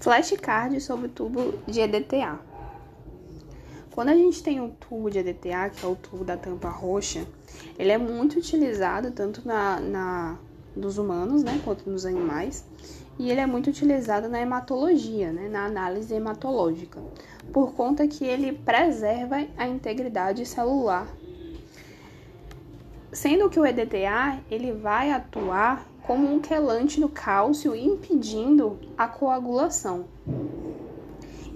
Flashcard sobre o tubo de EDTA. Quando a gente tem um tubo de EDTA, que é o tubo da tampa roxa, ele é muito utilizado tanto na, na dos humanos, né, quanto nos animais, e ele é muito utilizado na hematologia, né, na análise hematológica, por conta que ele preserva a integridade celular. Sendo que o EDTA ele vai atuar como um quelante no cálcio, impedindo a coagulação.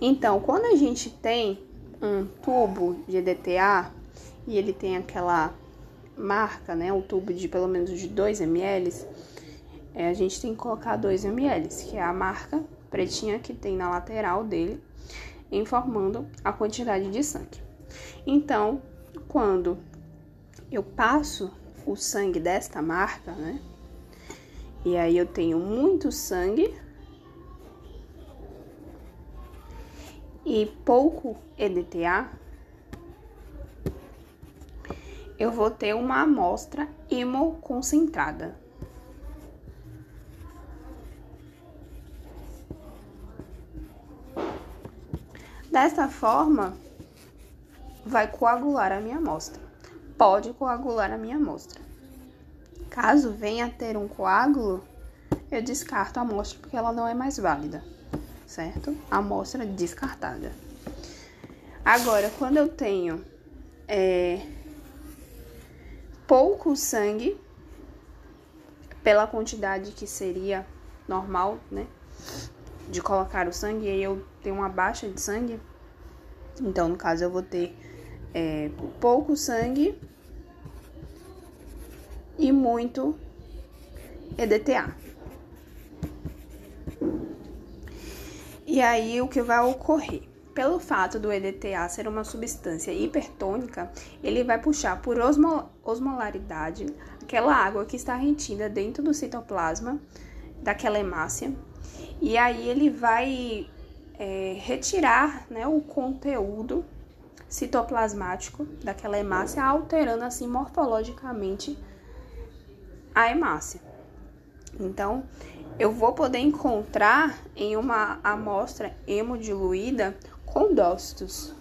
Então, quando a gente tem um tubo de EDTA e ele tem aquela marca, né, um tubo de pelo menos de 2 ml, é, a gente tem que colocar 2 ml, que é a marca pretinha que tem na lateral dele, informando a quantidade de sangue. Então, quando eu passo o sangue desta marca, né, e aí eu tenho muito sangue e pouco EDTA, eu vou ter uma amostra hemoconcentrada. Desta forma, vai coagular a minha amostra. Pode coagular a minha amostra. Caso venha a ter um coágulo, eu descarto a amostra porque ela não é mais válida, certo? Amostra descartada. Agora, quando eu tenho é, pouco sangue, pela quantidade que seria normal, né? De colocar o sangue, e eu tenho uma baixa de sangue, então no caso eu vou ter é, pouco sangue muito EDTA. E aí o que vai ocorrer? Pelo fato do EDTA ser uma substância hipertônica, ele vai puxar por osmolaridade aquela água que está retida dentro do citoplasma daquela hemácia, e aí ele vai é, retirar né, o conteúdo citoplasmático daquela hemácia, alterando assim morfologicamente a hemácia. Então, eu vou poder encontrar em uma amostra hemodiluída condócitos.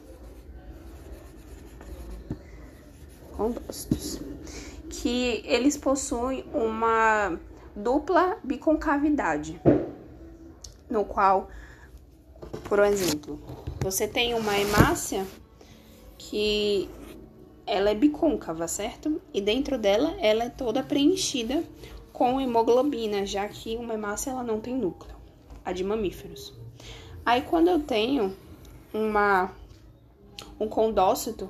Condócitos. Que eles possuem uma dupla biconcavidade, no qual, por exemplo, você tem uma hemácia que ela é bicôncava, certo? E dentro dela ela é toda preenchida com hemoglobina, já que uma hemácia ela não tem núcleo, a de mamíferos. Aí quando eu tenho uma um condócito,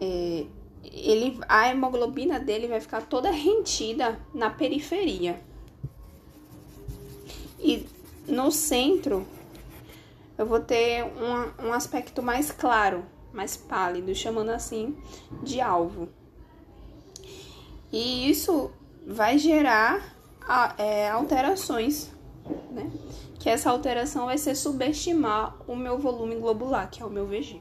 é, ele, a hemoglobina dele vai ficar toda retida na periferia. E no centro eu vou ter um, um aspecto mais claro, mais pálido, chamando assim de alvo. E isso vai gerar é, alterações, né? Que essa alteração vai ser subestimar o meu volume globular, que é o meu VG.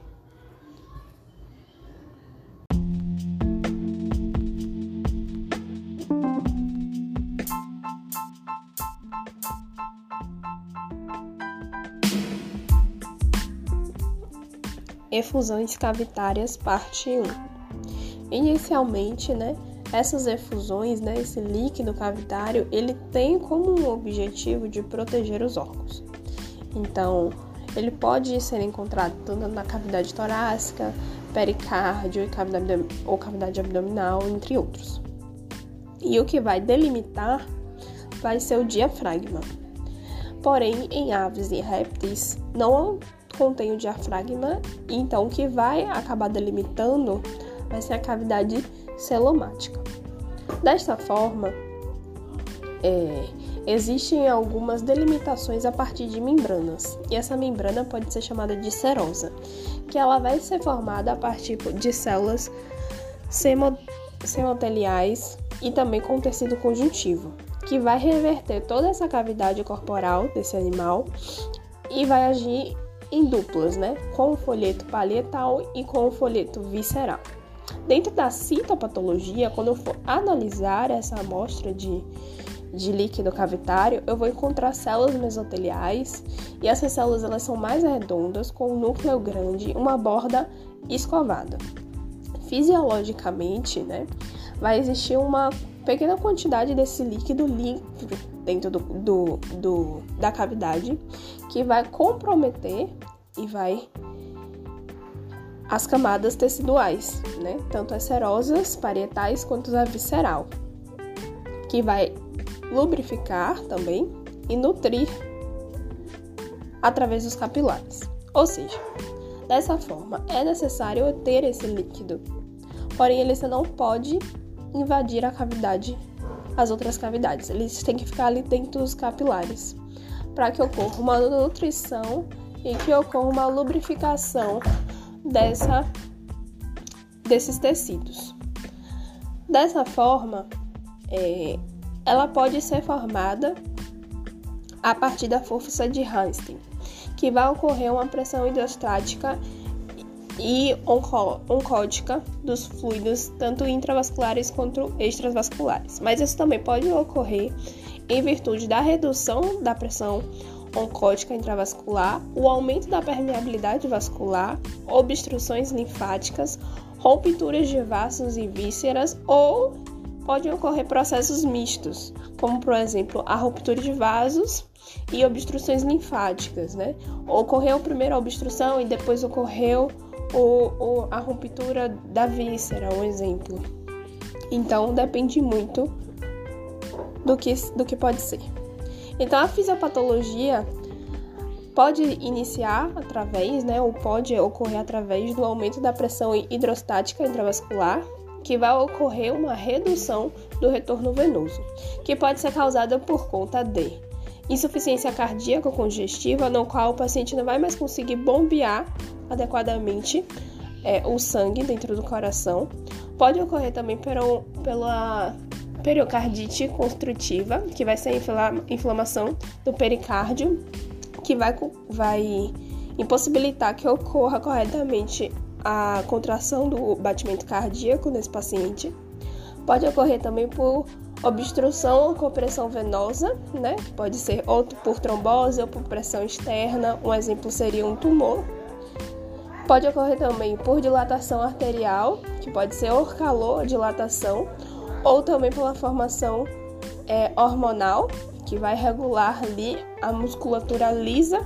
Efusões cavitárias, parte 1. Inicialmente, né, essas efusões, né, esse líquido cavitário, ele tem como objetivo de proteger os órgãos. Então, ele pode ser encontrado tanto na cavidade torácica, pericárdio cavidade, ou cavidade abdominal, entre outros. E o que vai delimitar vai ser o diafragma. Porém, em aves e répteis, não contém o diafragma, então que vai acabar delimitando vai ser a cavidade celomática. Desta forma, é, existem algumas delimitações a partir de membranas, e essa membrana pode ser chamada de serosa, que ela vai ser formada a partir de células semoteliais e também com tecido conjuntivo, que vai reverter toda essa cavidade corporal desse animal e vai agir em duplas, né? Com o folheto palietal e com o folheto visceral. Dentro da citopatologia, quando eu for analisar essa amostra de, de líquido cavitário, eu vou encontrar células mesoteliais e essas células elas são mais redondas, com um núcleo grande, uma borda escovada. Fisiologicamente, né, vai existir uma pequena quantidade desse líquido dentro do, do, do, da cavidade que vai comprometer e vai as camadas teciduais, né? Tanto as serosas, parietais quanto a visceral, que vai lubrificar também e nutrir através dos capilares. Ou seja, dessa forma é necessário ter esse líquido, porém ele não pode invadir a cavidade, as outras cavidades. Eles têm que ficar ali dentro dos capilares para que ocorra uma nutrição e que ocorra uma lubrificação dessa, desses tecidos. Dessa forma, é, ela pode ser formada a partir da força de Einstein, que vai ocorrer uma pressão hidrostática e oncótica dos fluidos, tanto intravasculares quanto extravasculares. Mas isso também pode ocorrer em virtude da redução da pressão oncótica intravascular, o aumento da permeabilidade vascular, obstruções linfáticas, rupturas de vasos e vísceras ou podem ocorrer processos mistos, como por exemplo a ruptura de vasos e obstruções linfáticas, né? Ocorreu primeiro a obstrução e depois ocorreu o, o, a ruptura da víscera, um exemplo. Então depende muito do que, do que pode ser. Então, a fisiopatologia pode iniciar através, né, ou pode ocorrer através do aumento da pressão hidrostática intravascular, que vai ocorrer uma redução do retorno venoso, que pode ser causada por conta de insuficiência cardíaca congestiva, no qual o paciente não vai mais conseguir bombear adequadamente é, o sangue dentro do coração. Pode ocorrer também pela, pela periocardite construtiva, que vai ser a inflamação do pericárdio, que vai, vai impossibilitar que ocorra corretamente a contração do batimento cardíaco nesse paciente. Pode ocorrer também por obstrução ou compressão venosa, né? Pode ser ou por trombose ou por pressão externa. Um exemplo seria um tumor. Pode ocorrer também por dilatação arterial, que pode ser ou calor, dilatação, ou também pela formação é, hormonal, que vai regular ali a musculatura lisa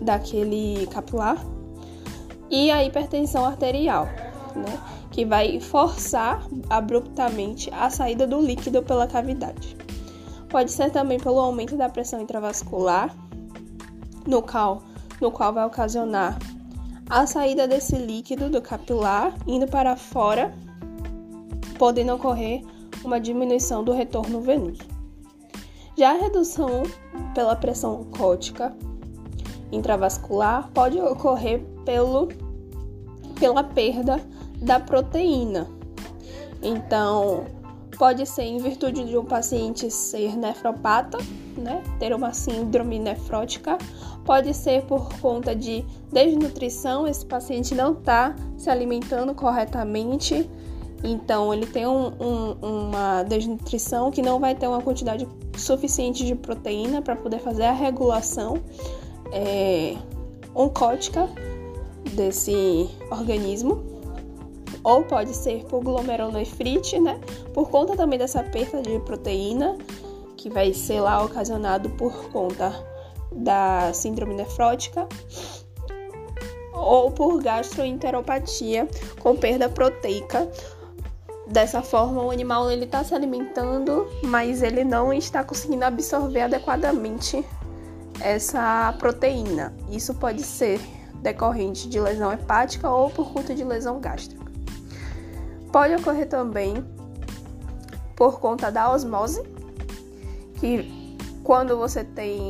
daquele capilar, e a hipertensão arterial, né, que vai forçar abruptamente a saída do líquido pela cavidade. Pode ser também pelo aumento da pressão intravascular, no qual, no qual vai ocasionar a saída desse líquido do capilar indo para fora podendo ocorrer uma diminuição do retorno venoso. Já a redução pela pressão cótica intravascular pode ocorrer pelo, pela perda da proteína. Então, pode ser em virtude de um paciente ser nefropata, né, ter uma síndrome nefrótica, pode ser por conta de desnutrição, esse paciente não está se alimentando corretamente, então, ele tem um, um, uma desnutrição que não vai ter uma quantidade suficiente de proteína para poder fazer a regulação é, oncótica desse organismo. Ou pode ser por glomerulonefrite, né? Por conta também dessa perda de proteína, que vai ser lá ocasionado por conta da síndrome nefrótica ou por gastroenteropatia com perda proteica Dessa forma, o animal ele está se alimentando, mas ele não está conseguindo absorver adequadamente essa proteína. Isso pode ser decorrente de lesão hepática ou por conta de lesão gástrica. Pode ocorrer também por conta da osmose, que quando você tem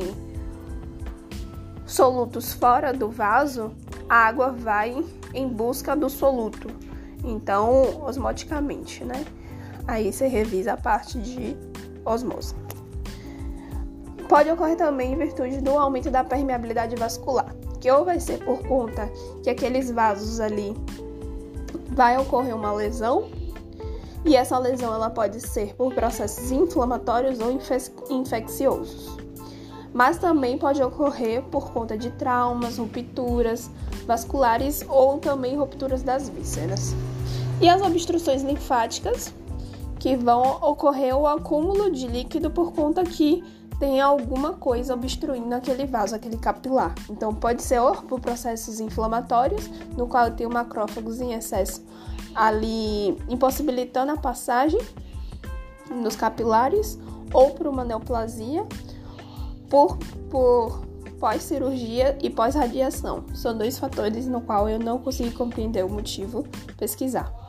solutos fora do vaso, a água vai em busca do soluto então, osmoticamente, né? Aí você revisa a parte de osmose. Pode ocorrer também em virtude do aumento da permeabilidade vascular, que ou vai ser por conta que aqueles vasos ali vai ocorrer uma lesão, E essa lesão ela pode ser por processos inflamatórios ou infecciosos. Mas também pode ocorrer por conta de traumas, rupturas vasculares ou também rupturas das vísceras. E as obstruções linfáticas, que vão ocorrer o acúmulo de líquido por conta que tem alguma coisa obstruindo aquele vaso, aquele capilar. Então pode ser ou por processos inflamatórios, no qual tem macrófagos em excesso ali impossibilitando a passagem nos capilares, ou por uma neoplasia, por, por pós-cirurgia e pós-radiação. São dois fatores no qual eu não consegui compreender o motivo pesquisar.